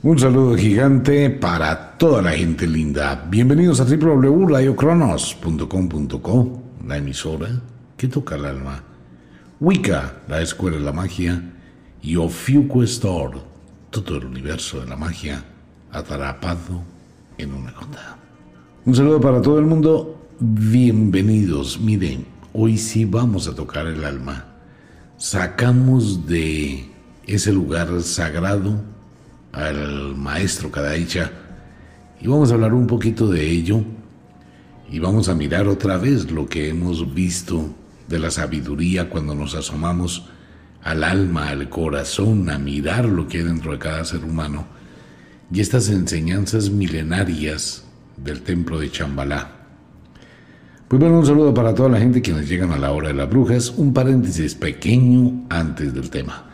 Un saludo gigante para toda la gente linda. Bienvenidos a www.radiocronos.com.co, la emisora que toca el alma. Wicca, la escuela de la magia. Y Ofiuco Store, todo el universo de la magia atrapado en una gota. Un saludo para todo el mundo. Bienvenidos. Miren, hoy sí vamos a tocar el alma. Sacamos de ese lugar sagrado al maestro Kadaicha y vamos a hablar un poquito de ello y vamos a mirar otra vez lo que hemos visto de la sabiduría cuando nos asomamos al alma, al corazón, a mirar lo que hay dentro de cada ser humano y estas enseñanzas milenarias del templo de Chambalá. Pues bueno, un saludo para toda la gente que nos llegan a la hora de las brujas, un paréntesis pequeño antes del tema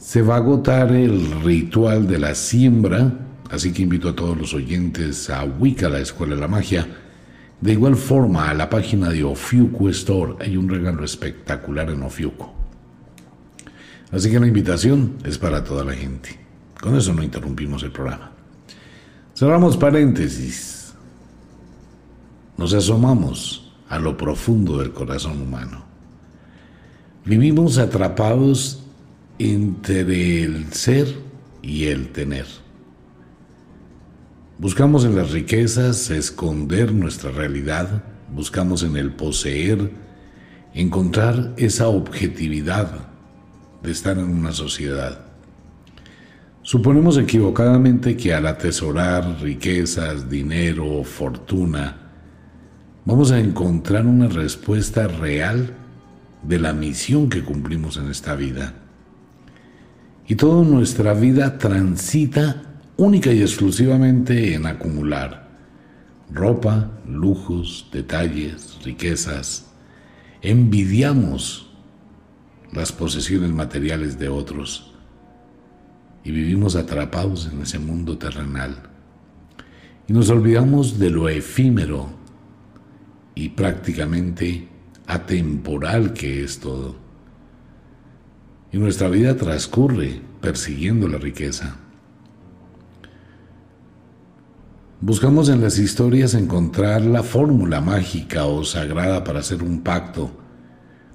se va a agotar el ritual de la siembra, así que invito a todos los oyentes a Wicca, la Escuela de la Magia. De igual forma, a la página de Ofiuco Store hay un regalo espectacular en Ofiuco. Así que la invitación es para toda la gente. Con eso no interrumpimos el programa. Cerramos paréntesis. Nos asomamos a lo profundo del corazón humano. Vivimos atrapados entre el ser y el tener. Buscamos en las riquezas esconder nuestra realidad, buscamos en el poseer encontrar esa objetividad de estar en una sociedad. Suponemos equivocadamente que al atesorar riquezas, dinero, fortuna, vamos a encontrar una respuesta real de la misión que cumplimos en esta vida. Y toda nuestra vida transita única y exclusivamente en acumular ropa, lujos, detalles, riquezas. Envidiamos las posesiones materiales de otros y vivimos atrapados en ese mundo terrenal. Y nos olvidamos de lo efímero y prácticamente atemporal que es todo. Y nuestra vida transcurre persiguiendo la riqueza. Buscamos en las historias encontrar la fórmula mágica o sagrada para hacer un pacto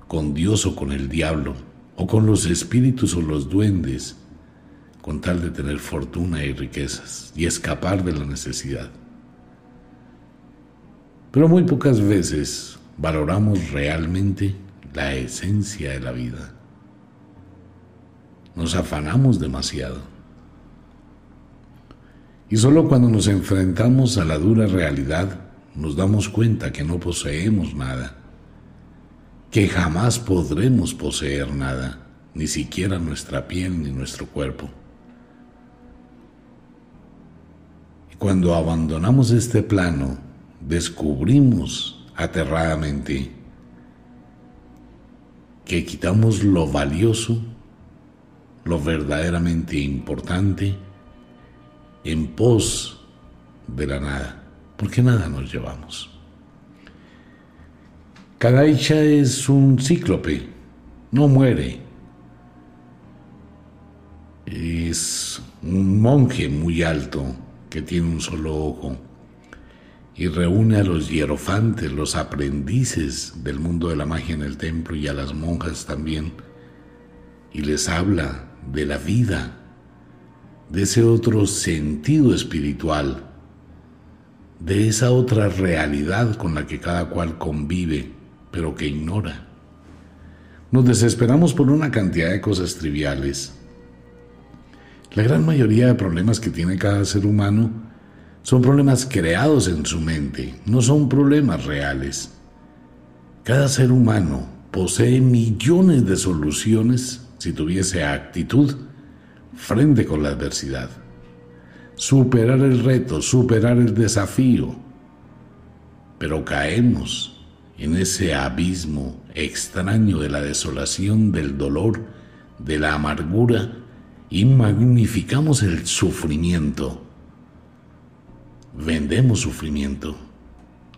con Dios o con el diablo, o con los espíritus o los duendes, con tal de tener fortuna y riquezas y escapar de la necesidad. Pero muy pocas veces valoramos realmente la esencia de la vida. Nos afanamos demasiado. Y solo cuando nos enfrentamos a la dura realidad nos damos cuenta que no poseemos nada, que jamás podremos poseer nada, ni siquiera nuestra piel ni nuestro cuerpo. Y cuando abandonamos este plano, descubrimos aterradamente que quitamos lo valioso lo verdaderamente importante en pos de la nada, porque nada nos llevamos. Kadaicha es un cíclope, no muere. Es un monje muy alto que tiene un solo ojo y reúne a los hierofantes, los aprendices del mundo de la magia en el templo y a las monjas también, y les habla de la vida, de ese otro sentido espiritual, de esa otra realidad con la que cada cual convive, pero que ignora. Nos desesperamos por una cantidad de cosas triviales. La gran mayoría de problemas que tiene cada ser humano son problemas creados en su mente, no son problemas reales. Cada ser humano posee millones de soluciones si tuviese actitud frente con la adversidad. Superar el reto, superar el desafío. Pero caemos en ese abismo extraño de la desolación, del dolor, de la amargura y magnificamos el sufrimiento. Vendemos sufrimiento,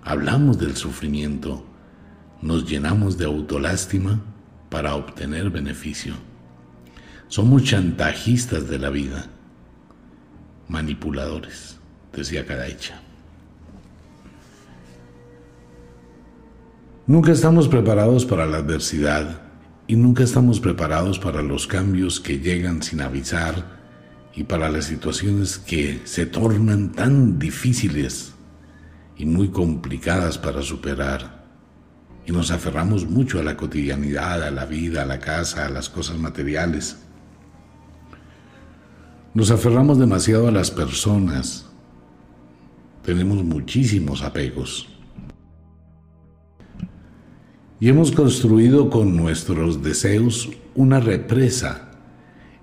hablamos del sufrimiento, nos llenamos de autolástima para obtener beneficio. Somos chantajistas de la vida. manipuladores, decía Kadaicha. Nunca estamos preparados para la adversidad y nunca estamos preparados para los cambios que llegan sin avisar y para las situaciones que se tornan tan difíciles y muy complicadas para superar. Y nos aferramos mucho a la cotidianidad, a la vida, a la casa, a las cosas materiales. Nos aferramos demasiado a las personas. Tenemos muchísimos apegos. Y hemos construido con nuestros deseos una represa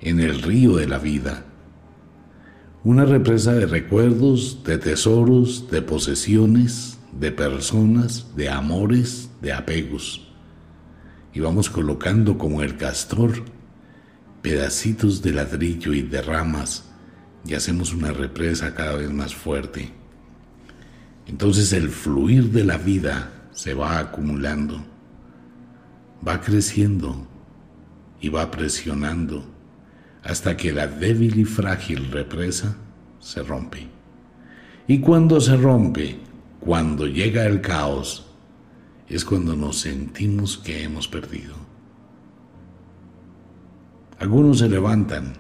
en el río de la vida. Una represa de recuerdos, de tesoros, de posesiones, de personas, de amores, de apegos. Y vamos colocando como el castor pedacitos de ladrillo y de ramas y hacemos una represa cada vez más fuerte. Entonces el fluir de la vida se va acumulando, va creciendo y va presionando hasta que la débil y frágil represa se rompe. Y cuando se rompe, cuando llega el caos, es cuando nos sentimos que hemos perdido. Algunos se levantan,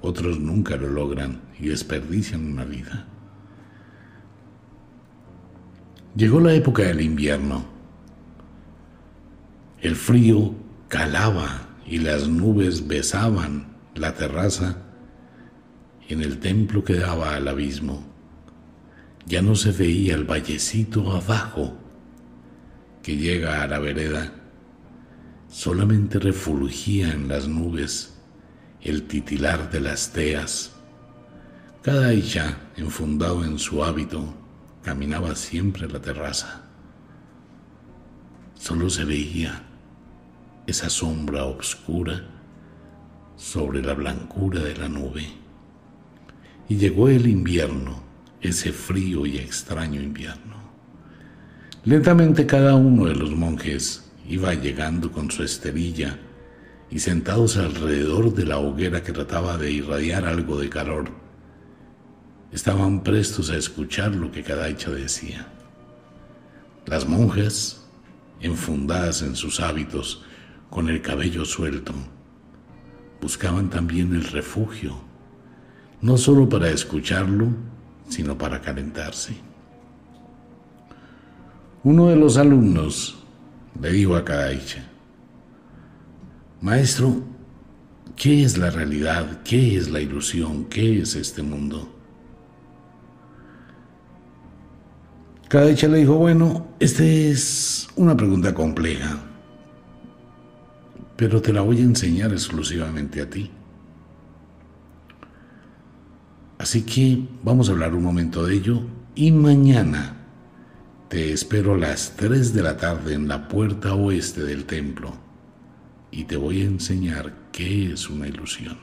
otros nunca lo logran y desperdician una vida. Llegó la época del invierno. El frío calaba y las nubes besaban la terraza en el templo que daba al abismo. Ya no se veía el vallecito abajo que llega a la vereda solamente refulgía en las nubes el titilar de las teas. Cada Aisha, enfundado en su hábito, caminaba siempre a la terraza. Solo se veía esa sombra oscura sobre la blancura de la nube. Y llegó el invierno, ese frío y extraño invierno. Lentamente cada uno de los monjes iba llegando con su esterilla y sentados alrededor de la hoguera que trataba de irradiar algo de calor, estaban prestos a escuchar lo que cada hecha decía. Las monjas, enfundadas en sus hábitos, con el cabello suelto, buscaban también el refugio, no solo para escucharlo, sino para calentarse. Uno de los alumnos le digo a Kadaicha, Maestro, ¿qué es la realidad? ¿Qué es la ilusión? ¿Qué es este mundo? Kadaicha le dijo, bueno, esta es una pregunta compleja, pero te la voy a enseñar exclusivamente a ti. Así que vamos a hablar un momento de ello y mañana te espero a las 3 de la tarde en la puerta oeste del templo y te voy a enseñar qué es una ilusión.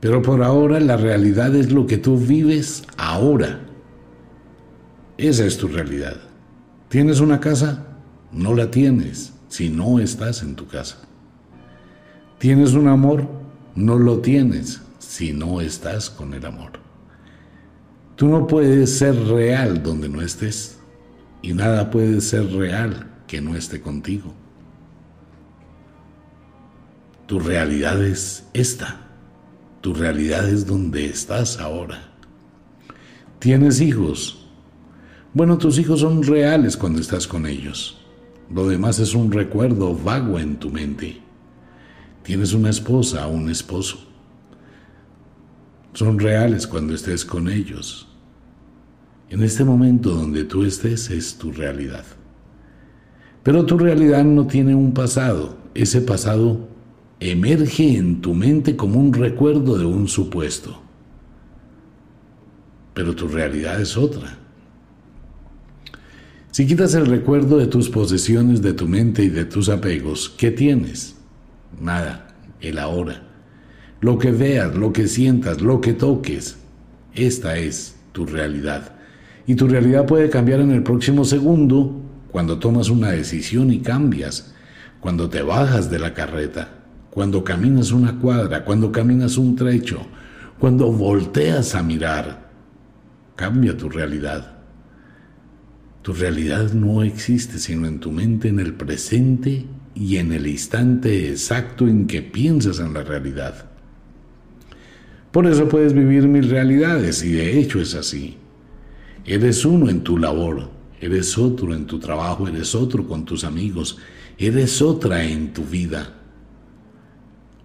Pero por ahora la realidad es lo que tú vives ahora. Esa es tu realidad. ¿Tienes una casa? No la tienes si no estás en tu casa. ¿Tienes un amor? No lo tienes si no estás con el amor. Tú no puedes ser real donde no estés y nada puede ser real que no esté contigo. Tu realidad es esta. Tu realidad es donde estás ahora. ¿Tienes hijos? Bueno, tus hijos son reales cuando estás con ellos. Lo demás es un recuerdo vago en tu mente. Tienes una esposa o un esposo. Son reales cuando estés con ellos. En este momento donde tú estés es tu realidad. Pero tu realidad no tiene un pasado. Ese pasado emerge en tu mente como un recuerdo de un supuesto. Pero tu realidad es otra. Si quitas el recuerdo de tus posesiones, de tu mente y de tus apegos, ¿qué tienes? Nada, el ahora. Lo que veas, lo que sientas, lo que toques, esta es tu realidad. Y tu realidad puede cambiar en el próximo segundo cuando tomas una decisión y cambias, cuando te bajas de la carreta, cuando caminas una cuadra, cuando caminas un trecho, cuando volteas a mirar, cambia tu realidad. Tu realidad no existe sino en tu mente, en el presente y en el instante exacto en que piensas en la realidad. Por eso puedes vivir mil realidades y de hecho es así. Eres uno en tu labor, eres otro en tu trabajo, eres otro con tus amigos, eres otra en tu vida.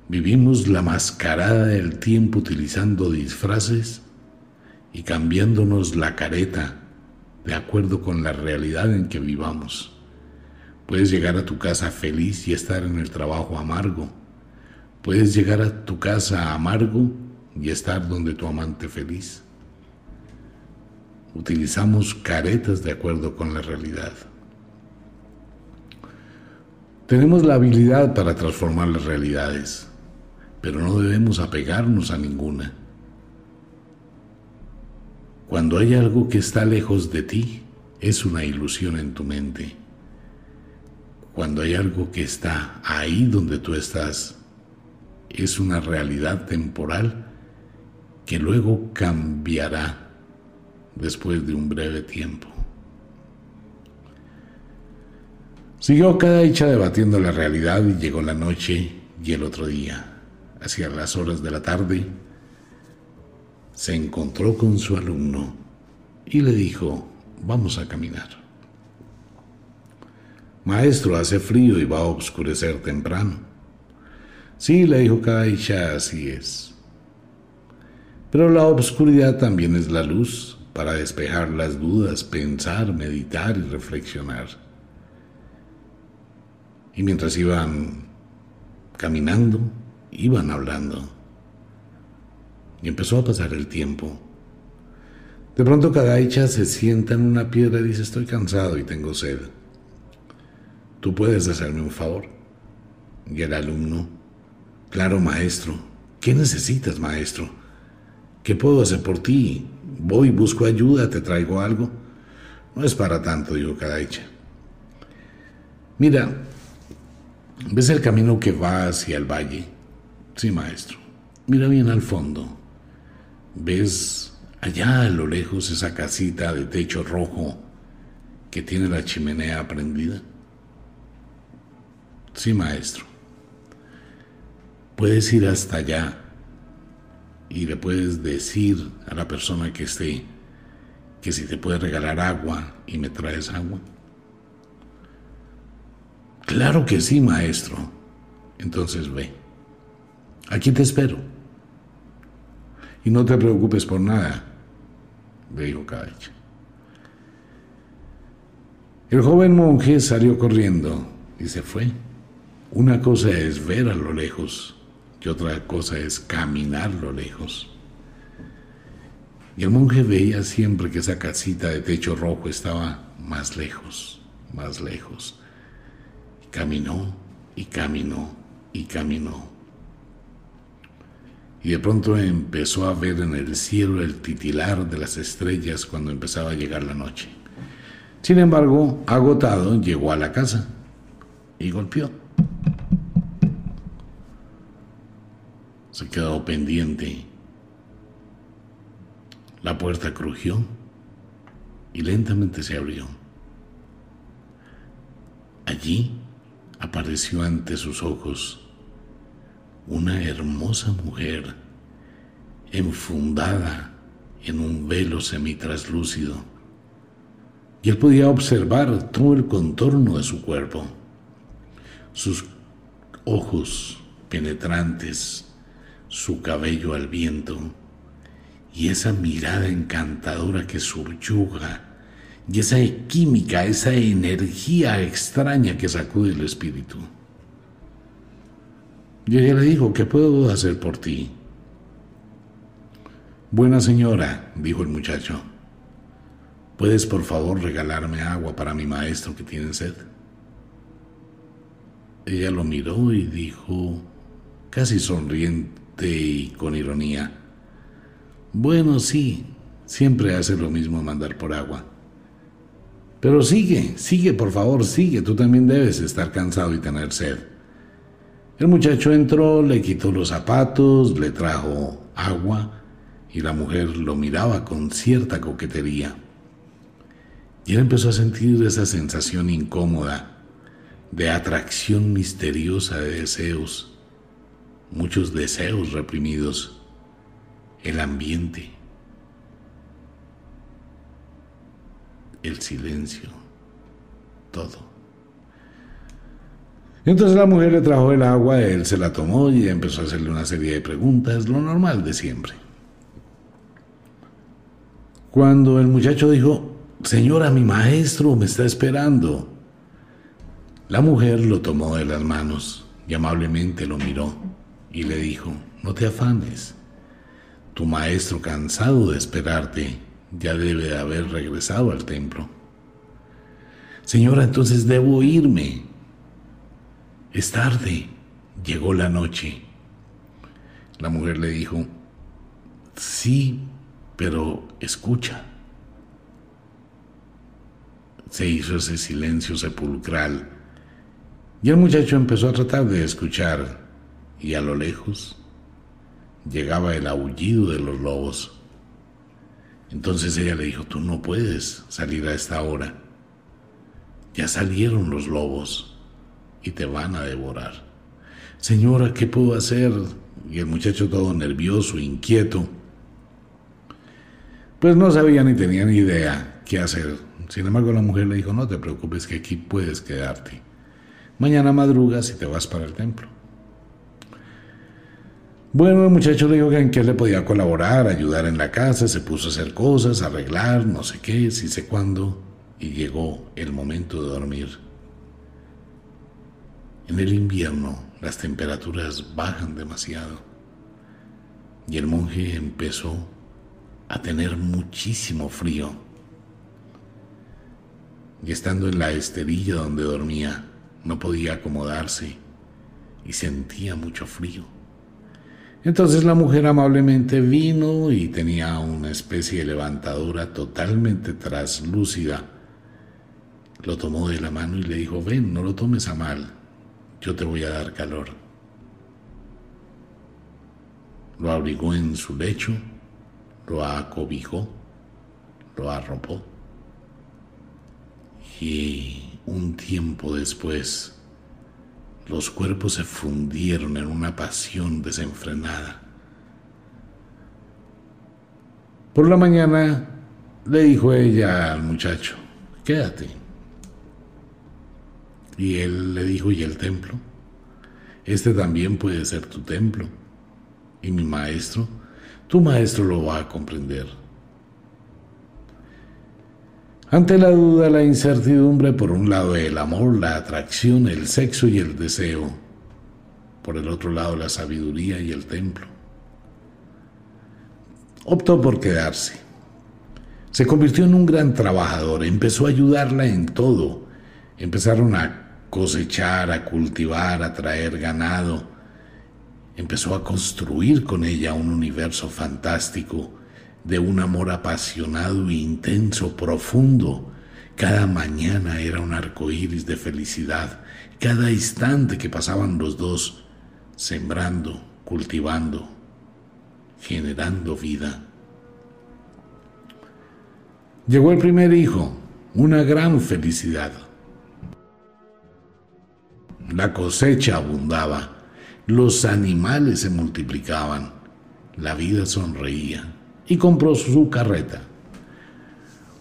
Vivimos la mascarada del tiempo utilizando disfraces y cambiándonos la careta de acuerdo con la realidad en que vivamos. Puedes llegar a tu casa feliz y estar en el trabajo amargo. Puedes llegar a tu casa amargo y estar donde tu amante feliz. Utilizamos caretas de acuerdo con la realidad. Tenemos la habilidad para transformar las realidades, pero no debemos apegarnos a ninguna. Cuando hay algo que está lejos de ti, es una ilusión en tu mente. Cuando hay algo que está ahí donde tú estás, es una realidad temporal que luego cambiará después de un breve tiempo. Siguió cada hecha debatiendo la realidad y llegó la noche y el otro día, hacia las horas de la tarde, se encontró con su alumno y le dijo, vamos a caminar. Maestro, hace frío y va a oscurecer temprano. Sí, le dijo Kaisha, así es. Pero la oscuridad también es la luz para despejar las dudas, pensar, meditar y reflexionar. Y mientras iban caminando, iban hablando. Y empezó a pasar el tiempo. De pronto Kadaicha se sienta en una piedra y dice, estoy cansado y tengo sed. ¿Tú puedes hacerme un favor? Y el alumno, claro, maestro. ¿Qué necesitas, maestro? ¿Qué puedo hacer por ti? Voy, busco ayuda, te traigo algo. No es para tanto, dijo Kadaicha. Mira, ¿ves el camino que va hacia el valle? Sí, maestro. Mira bien al fondo. ¿Ves allá a lo lejos esa casita de techo rojo que tiene la chimenea prendida? Sí, maestro. Puedes ir hasta allá y le puedes decir a la persona que esté que si te puede regalar agua y me traes agua. Claro que sí, maestro. Entonces ve. Aquí te espero. Y no te preocupes por nada, le dijo Kadich. El joven monje salió corriendo y se fue. Una cosa es ver a lo lejos y otra cosa es caminar lo lejos. Y el monje veía siempre que esa casita de techo rojo estaba más lejos, más lejos. Y caminó y caminó y caminó y de pronto empezó a ver en el cielo el titilar de las estrellas cuando empezaba a llegar la noche. Sin embargo, agotado, llegó a la casa y golpeó. Se quedó pendiente. La puerta crujió y lentamente se abrió. Allí apareció ante sus ojos una hermosa mujer enfundada en un velo semitraslúcido, y él podía observar todo el contorno de su cuerpo, sus ojos penetrantes, su cabello al viento, y esa mirada encantadora que subyuga, y esa química, esa energía extraña que sacude el espíritu. Y ella le dijo, ¿qué puedo hacer por ti? Buena señora, dijo el muchacho, ¿puedes por favor regalarme agua para mi maestro que tiene sed? Ella lo miró y dijo, casi sonriente y con ironía, bueno, sí, siempre hace lo mismo mandar por agua. Pero sigue, sigue, por favor, sigue, tú también debes estar cansado y tener sed. El muchacho entró, le quitó los zapatos, le trajo agua y la mujer lo miraba con cierta coquetería. Y él empezó a sentir esa sensación incómoda de atracción misteriosa de deseos, muchos deseos reprimidos, el ambiente, el silencio, todo. Entonces la mujer le trajo el agua, él se la tomó y empezó a hacerle una serie de preguntas, lo normal de siempre. Cuando el muchacho dijo, Señora, mi maestro me está esperando, la mujer lo tomó de las manos y amablemente lo miró y le dijo, no te afanes, tu maestro cansado de esperarte ya debe de haber regresado al templo. Señora, entonces debo irme. Es tarde. Llegó la noche. La mujer le dijo, sí, pero escucha. Se hizo ese silencio sepulcral y el muchacho empezó a tratar de escuchar y a lo lejos llegaba el aullido de los lobos. Entonces ella le dijo, tú no puedes salir a esta hora. Ya salieron los lobos y te van a devorar. Señora, ¿qué puedo hacer? Y el muchacho todo nervioso, inquieto, pues no sabía ni tenía ni idea qué hacer. Sin embargo, la mujer le dijo, no te preocupes que aquí puedes quedarte. Mañana madrugas y te vas para el templo. Bueno, el muchacho le dijo que en qué le podía colaborar, ayudar en la casa, se puso a hacer cosas, arreglar, no sé qué, si sé cuándo, y llegó el momento de dormir. En el invierno las temperaturas bajan demasiado y el monje empezó a tener muchísimo frío. Y estando en la esterilla donde dormía, no podía acomodarse y sentía mucho frío. Entonces la mujer amablemente vino y tenía una especie de levantadora totalmente traslúcida. Lo tomó de la mano y le dijo, ven, no lo tomes a mal, yo te voy a dar calor. Lo abrigó en su lecho, lo acobijó, lo arropó. Y un tiempo después, los cuerpos se fundieron en una pasión desenfrenada. Por la mañana le dijo ella al muchacho, quédate. Y él le dijo, ¿y el templo? Este también puede ser tu templo. Y mi maestro, tu maestro lo va a comprender. Ante la duda, la incertidumbre, por un lado el amor, la atracción, el sexo y el deseo, por el otro lado la sabiduría y el templo. Optó por quedarse. Se convirtió en un gran trabajador, empezó a ayudarla en todo. Empezaron a cosechar, a cultivar, a traer ganado. Empezó a construir con ella un universo fantástico de un amor apasionado e intenso, profundo. Cada mañana era un arco iris de felicidad, cada instante que pasaban los dos, sembrando, cultivando, generando vida. Llegó el primer hijo, una gran felicidad. La cosecha abundaba, los animales se multiplicaban, la vida sonreía y compró su carreta.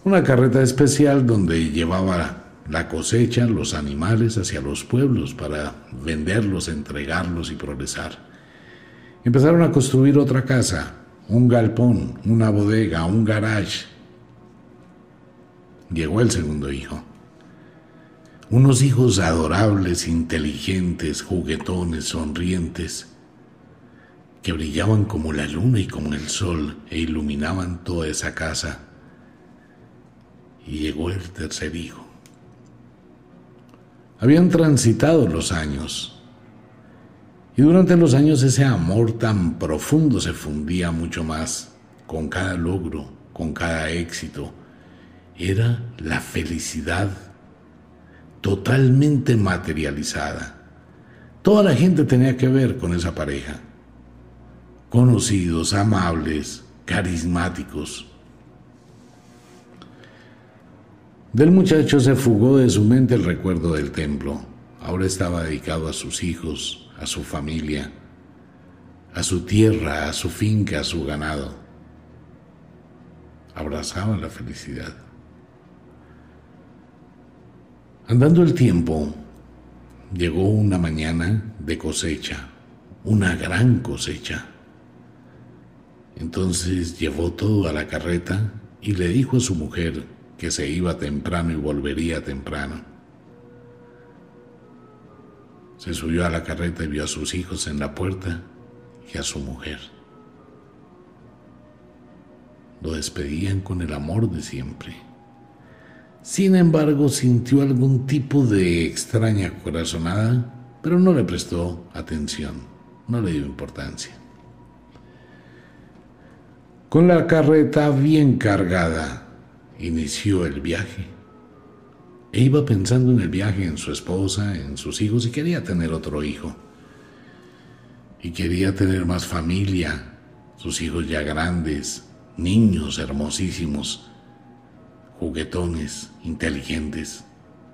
Una carreta especial donde llevaba la cosecha, los animales hacia los pueblos para venderlos, entregarlos y progresar. Empezaron a construir otra casa, un galpón, una bodega, un garage. Llegó el segundo hijo. Unos hijos adorables, inteligentes, juguetones, sonrientes que brillaban como la luna y como el sol e iluminaban toda esa casa. Y llegó el tercer hijo. Habían transitado los años. Y durante los años ese amor tan profundo se fundía mucho más con cada logro, con cada éxito. Era la felicidad totalmente materializada Toda la gente tenía que ver con esa pareja. Conocidos, amables, carismáticos. Del muchacho se fugó de su mente el recuerdo del templo. Ahora estaba dedicado a sus hijos, a su familia, a su tierra, a su finca, a su ganado. Abrazaba la felicidad. Andando el tiempo, llegó una mañana de cosecha, una gran cosecha. Entonces llevó todo a la carreta y le dijo a su mujer que se iba temprano y volvería temprano. Se subió a la carreta y vio a sus hijos en la puerta y a su mujer. Lo despedían con el amor de siempre. Sin embargo, sintió algún tipo de extraña corazonada, pero no le prestó atención, no le dio importancia. Con la carreta bien cargada, inició el viaje. E iba pensando en el viaje, en su esposa, en sus hijos y quería tener otro hijo. Y quería tener más familia, sus hijos ya grandes, niños hermosísimos juguetones, inteligentes,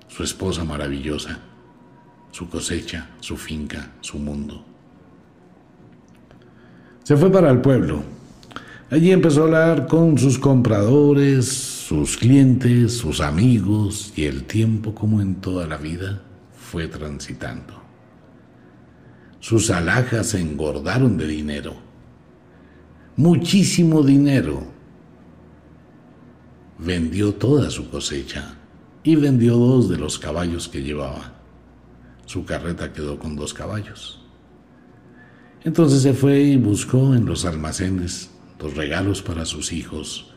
su esposa maravillosa, su cosecha, su finca, su mundo. Se fue para el pueblo. Allí empezó a hablar con sus compradores, sus clientes, sus amigos y el tiempo como en toda la vida fue transitando. Sus alhajas se engordaron de dinero. Muchísimo dinero vendió toda su cosecha y vendió dos de los caballos que llevaba. Su carreta quedó con dos caballos. Entonces se fue y buscó en los almacenes los regalos para sus hijos,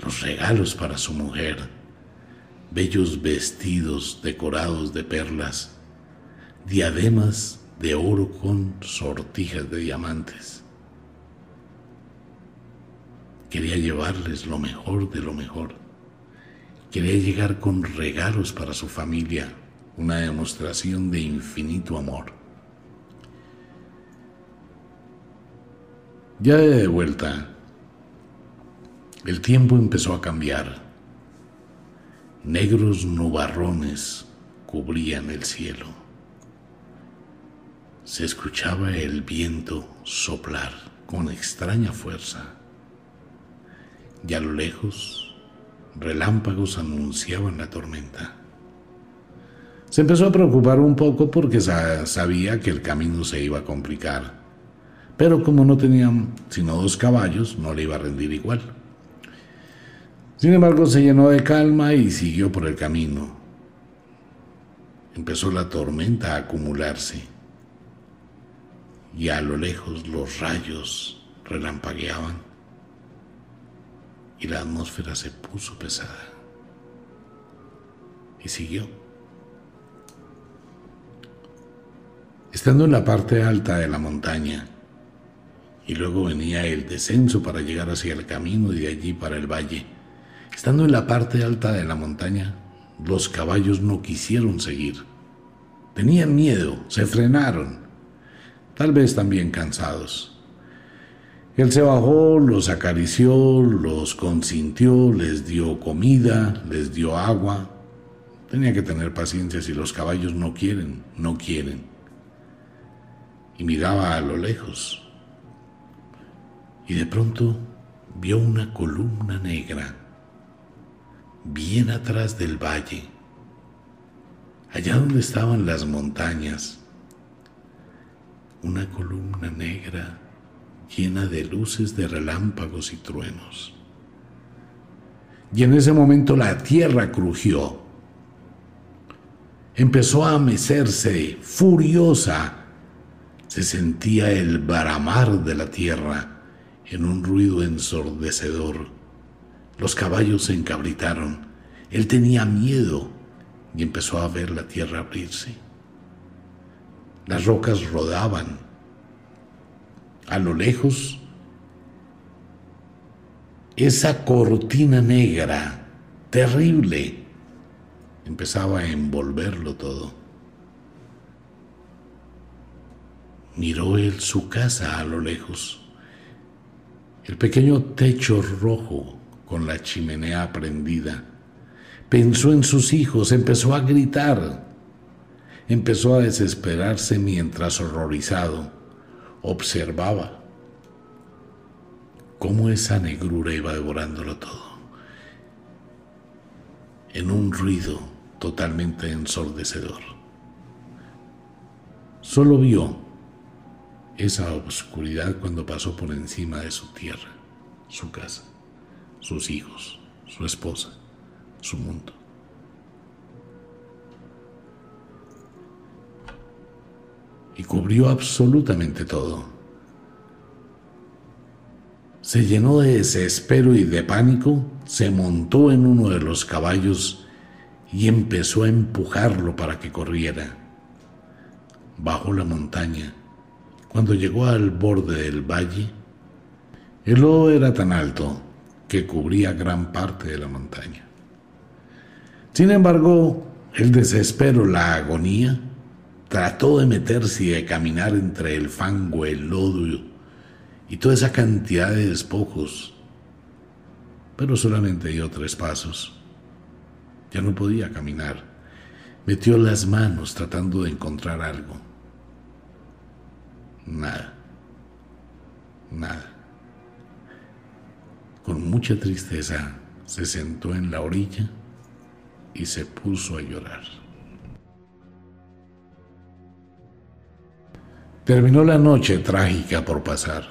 los regalos para su mujer, bellos vestidos decorados de perlas, diademas de oro con sortijas de diamantes Quería llevarles lo mejor de lo mejor. Quería llegar con regalos para su familia, una demostración de infinito amor. Ya de vuelta, el tiempo empezó a cambiar. Negros nubarrones cubrían el cielo. Se escuchaba el viento soplar con extraña fuerza y a lo lejos relámpagos anunciaban la tormenta. Se empezó a preocupar un poco porque sabía que el camino se iba a complicar, pero como no tenían sino dos caballos, no le iba a rendir igual. Sin embargo, se llenó de calma y siguió por el camino. Empezó la tormenta a acumularse y a lo lejos los rayos relampagueaban y la atmósfera se puso pesada. Y siguió. Estando en la parte alta de la montaña, y luego venía el descenso para llegar hacia el camino y de allí para el valle. Estando en la parte alta de la montaña, los caballos no quisieron seguir. Tenían miedo, se frenaron, tal vez también cansados. Él se bajó, los acarició, los consintió, les dio comida, les dio agua. Tenía que tener paciencia si los caballos no quieren, no quieren. Y miraba a lo lejos. Y de pronto vio una columna negra, bien atrás del valle, allá donde estaban las montañas. Una columna negra llena de luces de relámpagos y truenos. Y en ese momento la tierra crujió. Empezó a mecerse, furiosa. Se sentía el baramar de la tierra en un ruido ensordecedor. Los caballos se encabritaron. Él tenía miedo y empezó a ver la tierra abrirse. Las rocas rodaban a lo lejos, esa cortina negra, terrible, empezaba a envolverlo todo. Miró él su casa a lo lejos, el pequeño techo rojo con la chimenea prendida. Pensó en sus hijos, empezó a gritar, empezó a desesperarse mientras horrorizado observaba cómo esa negrura iba devorándolo todo, en un ruido totalmente ensordecedor. Solo vio esa oscuridad cuando pasó por encima de su tierra, su casa, sus hijos, su esposa, su mundo. Y cubrió absolutamente todo. Se llenó de desespero y de pánico, se montó en uno de los caballos y empezó a empujarlo para que corriera. Bajó la montaña cuando llegó al borde del valle, el lodo era tan alto que cubría gran parte de la montaña. Sin embargo, el desespero, la agonía, trató de meterse y de caminar entre el fango, el lodo y toda esa cantidad de despojos, pero solamente dio tres pasos. Ya no podía caminar. Metió las manos tratando de encontrar algo. Nada. Nada. Con mucha tristeza se sentó en la orilla y se puso a llorar. Terminó la noche trágica por pasar.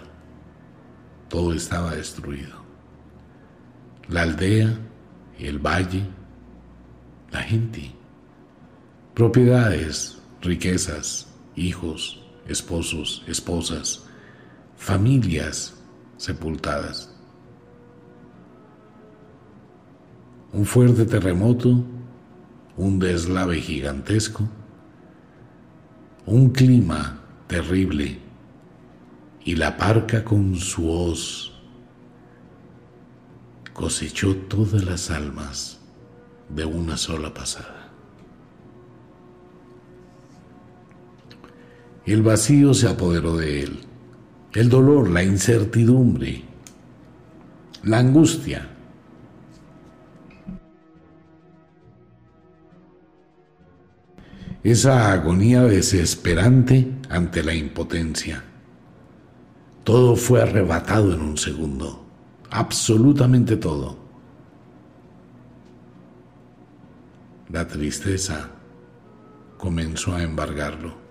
Todo estaba destruido. La aldea, el valle, la gente, propiedades, riquezas, hijos, esposos, esposas, familias sepultadas. Un fuerte terremoto, un deslave gigantesco, un clima terrible y la parca con su hoz cosechó todas las almas de una sola pasada. El vacío se apoderó de él. El dolor, la incertidumbre, la angustia. Esa agonía desesperante ante la impotencia. Todo fue arrebatado en un segundo. Absolutamente todo. La tristeza comenzó a embargarlo.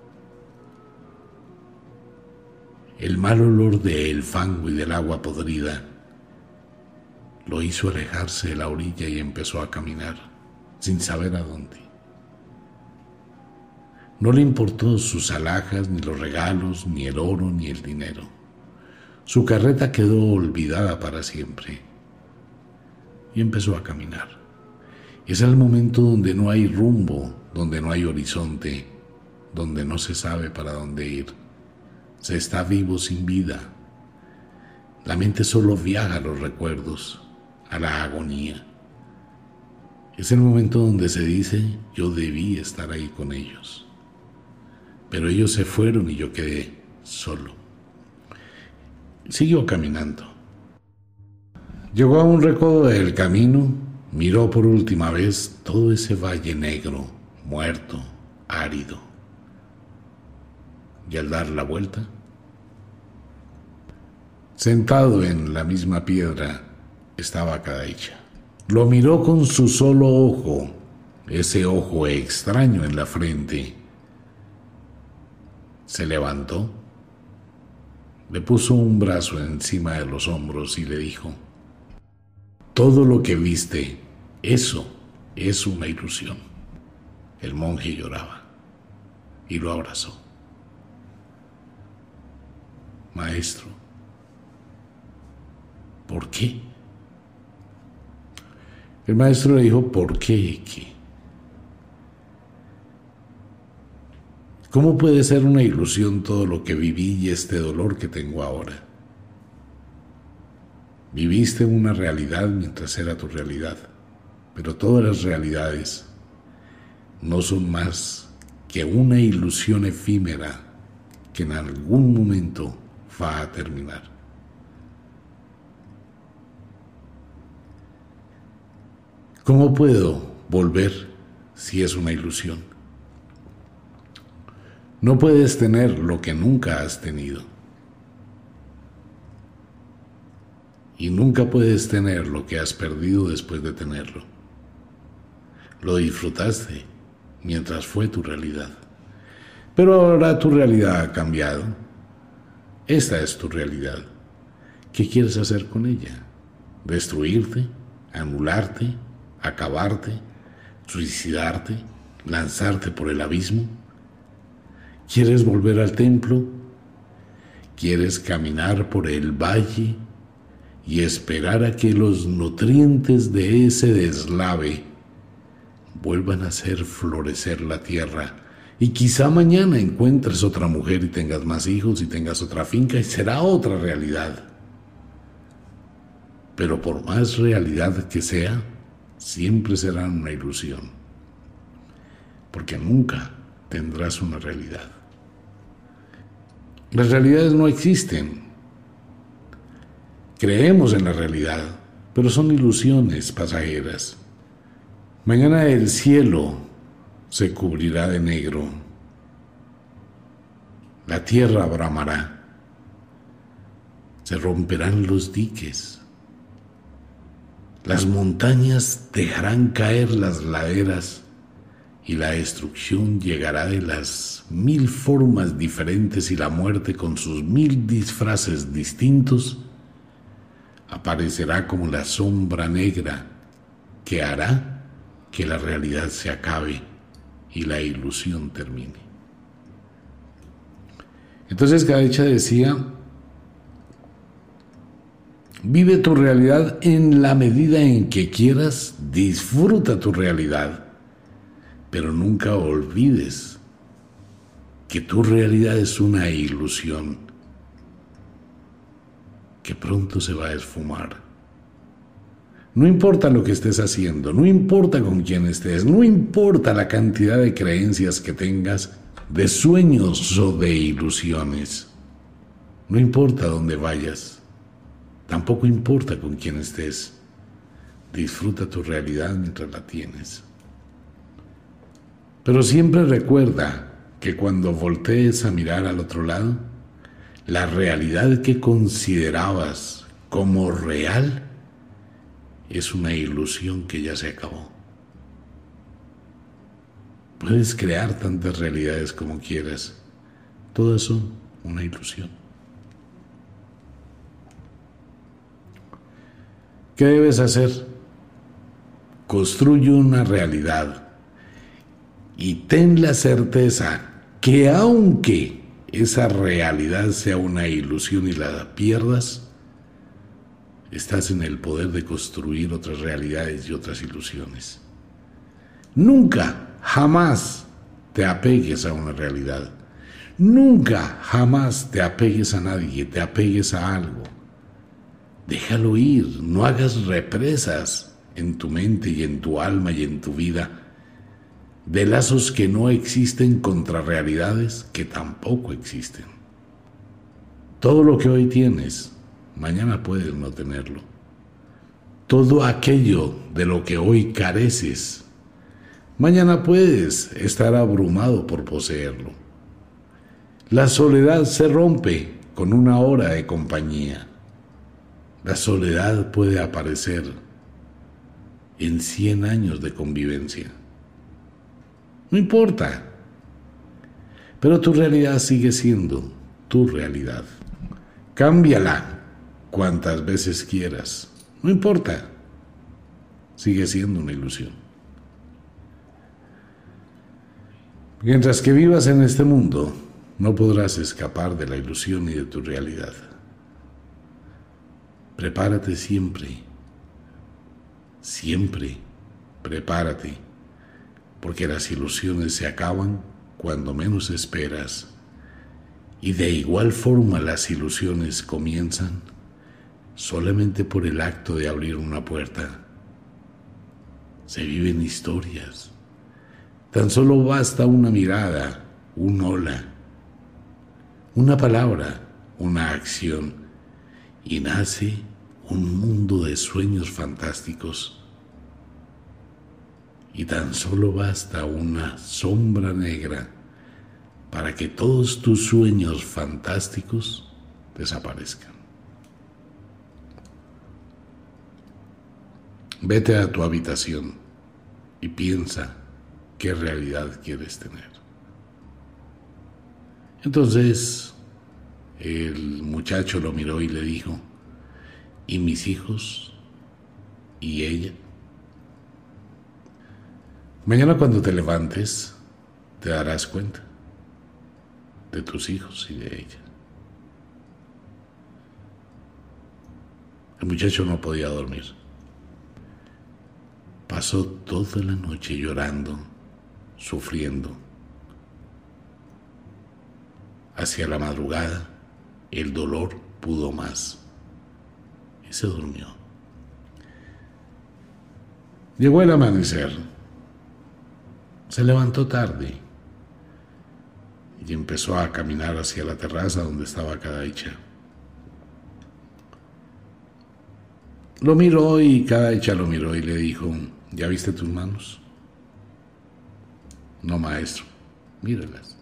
El mal olor del fango y del agua podrida lo hizo alejarse de la orilla y empezó a caminar sin saber a dónde. No le importó sus alhajas, ni los regalos, ni el oro, ni el dinero. Su carreta quedó olvidada para siempre y empezó a caminar. Es el momento donde no hay rumbo, donde no hay horizonte, donde no se sabe para dónde ir se está vivo sin vida. La mente solo viaja a los recuerdos, a la agonía. Es el momento donde se dice, yo debí estar ahí con ellos. Pero ellos se fueron y yo quedé solo. Siguió caminando. Llegó a un recodo del camino, miró por última vez todo ese valle negro, muerto, árido. Y al dar la vuelta, Sentado en la misma piedra estaba Kadaicha. Lo miró con su solo ojo, ese ojo extraño en la frente. Se levantó, le puso un brazo encima de los hombros y le dijo, todo lo que viste, eso es una ilusión. El monje lloraba y lo abrazó. Maestro, ¿Por qué? El maestro le dijo, ¿por qué? ¿Qué? ¿Cómo puede ser una ilusión todo lo que viví y este dolor que tengo ahora? Viviste una realidad mientras era tu realidad, pero todas las realidades no son más que una ilusión efímera que en algún momento va a terminar. ¿Cómo puedo volver si es una ilusión? No puedes tener lo que nunca has tenido. Y nunca puedes tener lo que has perdido después de tenerlo. Lo disfrutaste mientras fue tu realidad. Pero ahora tu realidad ha cambiado. Esta es tu realidad. ¿Qué quieres hacer con ella? ¿Destruirte? ¿Anularte? ¿Acabarte? ¿Suicidarte? ¿Lanzarte por el abismo? ¿Quieres volver al templo? ¿Quieres caminar por el valle y esperar a que los nutrientes de ese deslave vuelvan a hacer florecer la tierra? Y quizá mañana encuentres otra mujer y tengas más hijos y tengas otra finca y será otra realidad. Pero por más realidad que sea, siempre será una ilusión. Porque nunca tendrás una realidad. Las realidades no existen. Creemos en la realidad, pero son ilusiones pasajeras. Mañana el cielo se cubrirá de negro, la tierra bramará, se romperán los diques, las montañas dejarán caer las laderas y la destrucción llegará de las mil formas diferentes y la muerte con sus mil disfraces distintos aparecerá como la sombra negra que hará que la realidad se acabe y la ilusión termine. Entonces Gadecha decía, vive tu realidad en la medida en que quieras, disfruta tu realidad pero nunca olvides que tu realidad es una ilusión que pronto se va a esfumar. No importa lo que estés haciendo, no importa con quién estés, no importa la cantidad de creencias que tengas, de sueños o de ilusiones. No importa dónde vayas, tampoco importa con quién estés. Disfruta tu realidad mientras la tienes. Pero siempre recuerda que cuando voltees a mirar al otro lado, la realidad que considerabas como real es una ilusión que ya se acabó. Puedes crear tantas realidades como quieras. Todas son una ilusión. ¿Qué debes hacer? Construye una realidad y ten la certeza que aunque esa realidad sea una ilusión y la pierdas, estás en el poder de construir otras realidades y otras ilusiones. Nunca, jamás te apegues a una realidad. Nunca, jamás te apegues a nadie, te apegues a algo. Déjalo ir, no hagas represas en tu mente y en tu alma y en tu vida de lazos que no existen contra realidades que tampoco existen. Todo lo que hoy tienes, mañana puedes no tenerlo. Todo aquello de lo que hoy careces, mañana puedes estar abrumado por poseerlo. La soledad se rompe con una hora de compañía. La soledad puede aparecer en cien años de convivencia. No importa. Pero tu realidad sigue siendo tu realidad. Cámbiala cuantas veces quieras. No importa. Sigue siendo una ilusión. Mientras que vivas en este mundo, no podrás escapar de la ilusión y de tu realidad. Prepárate siempre. Siempre. Prepárate porque las ilusiones se acaban cuando menos esperas, y de igual forma las ilusiones comienzan solamente por el acto de abrir una puerta. Se viven historias. Tan solo basta una mirada, un hola, una palabra, una acción, y nace un mundo de sueños fantásticos. Y tan solo basta una sombra negra para que todos tus sueños fantásticos desaparezcan. Vete a tu habitación y piensa qué realidad quieres tener. Entonces el muchacho lo miró y le dijo, ¿y mis hijos? ¿Y ella? Mañana cuando te levantes te darás cuenta de tus hijos y de ella. El muchacho no podía dormir. Pasó toda la noche llorando, sufriendo. Hacia la madrugada, el dolor pudo más y se durmió. Llegó el amanecer. Se levantó tarde y empezó a caminar hacia la terraza donde estaba Kadaicha. Lo miró y Kadaicha lo miró y le dijo, ¿ya viste tus manos? No, maestro, míralas.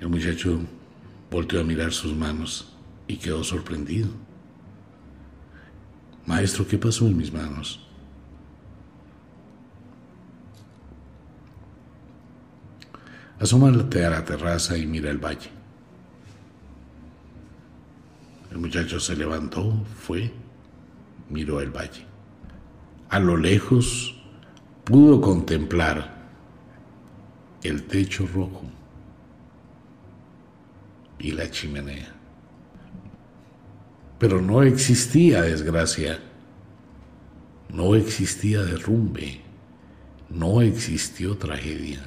El muchacho volteó a mirar sus manos y quedó sorprendido. Maestro, ¿qué pasó en mis manos? Asómate a la terraza y mira el valle. El muchacho se levantó, fue, miró el valle. A lo lejos pudo contemplar el techo rojo y la chimenea. Pero no existía desgracia, no existía derrumbe, no existió tragedia.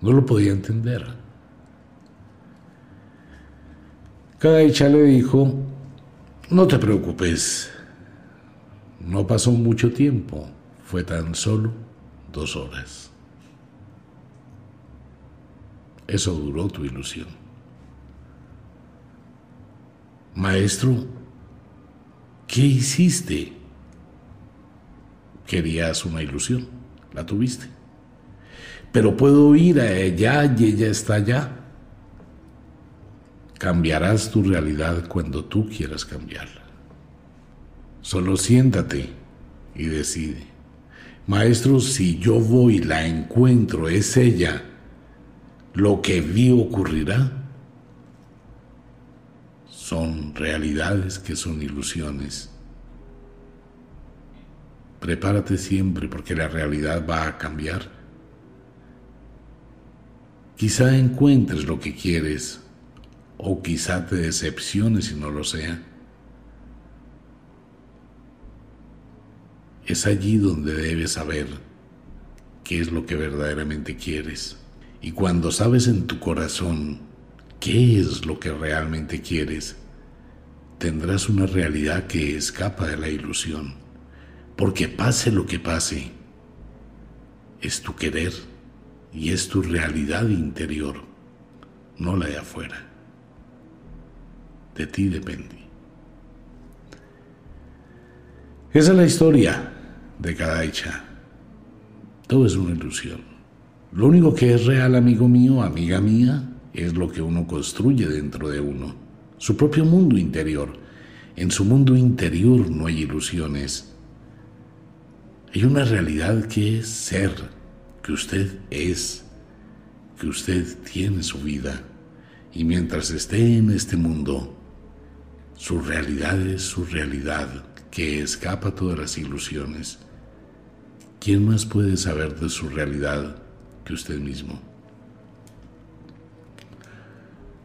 No lo podía entender. Cada hecha le dijo, no te preocupes, no pasó mucho tiempo, fue tan solo dos horas. Eso duró tu ilusión. Maestro, ¿qué hiciste? Querías una ilusión, la tuviste pero puedo ir a ella y ella está allá. Cambiarás tu realidad cuando tú quieras cambiarla. Solo siéntate y decide. Maestro, si yo voy, la encuentro, es ella, lo que vi ocurrirá. Son realidades que son ilusiones. Prepárate siempre porque la realidad va a cambiar Quizá encuentres lo que quieres o quizá te decepciones si no lo sea. Es allí donde debes saber qué es lo que verdaderamente quieres. Y cuando sabes en tu corazón qué es lo que realmente quieres, tendrás una realidad que escapa de la ilusión. Porque pase lo que pase, es tu querer y es tu realidad interior, no la de afuera. De ti depende. Esa es la historia de cada hecha. Todo es una ilusión. Lo único que es real, amigo mío, amiga mía, es lo que uno construye dentro de uno, su propio mundo interior. En su mundo interior no hay ilusiones. Hay una realidad que es ser, que usted es, que usted tiene su vida y mientras esté en este mundo, su realidad es su realidad que escapa todas las ilusiones. ¿Quién más puede saber de su realidad que usted mismo?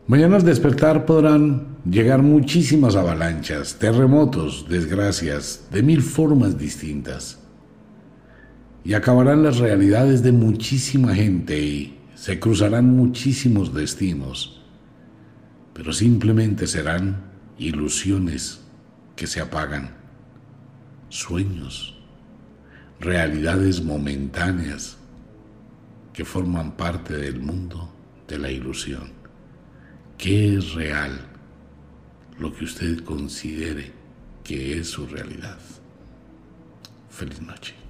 Mañana al despertar podrán llegar muchísimas avalanchas, terremotos, desgracias, de mil formas distintas y acabarán las realidades de muchísima gente y se cruzarán muchísimos destinos, pero simplemente serán ilusiones que se apagan, sueños, realidades momentáneas que forman parte del mundo de la ilusión. ¿Qué es real? Lo que usted considere que es su realidad. Feliz noche.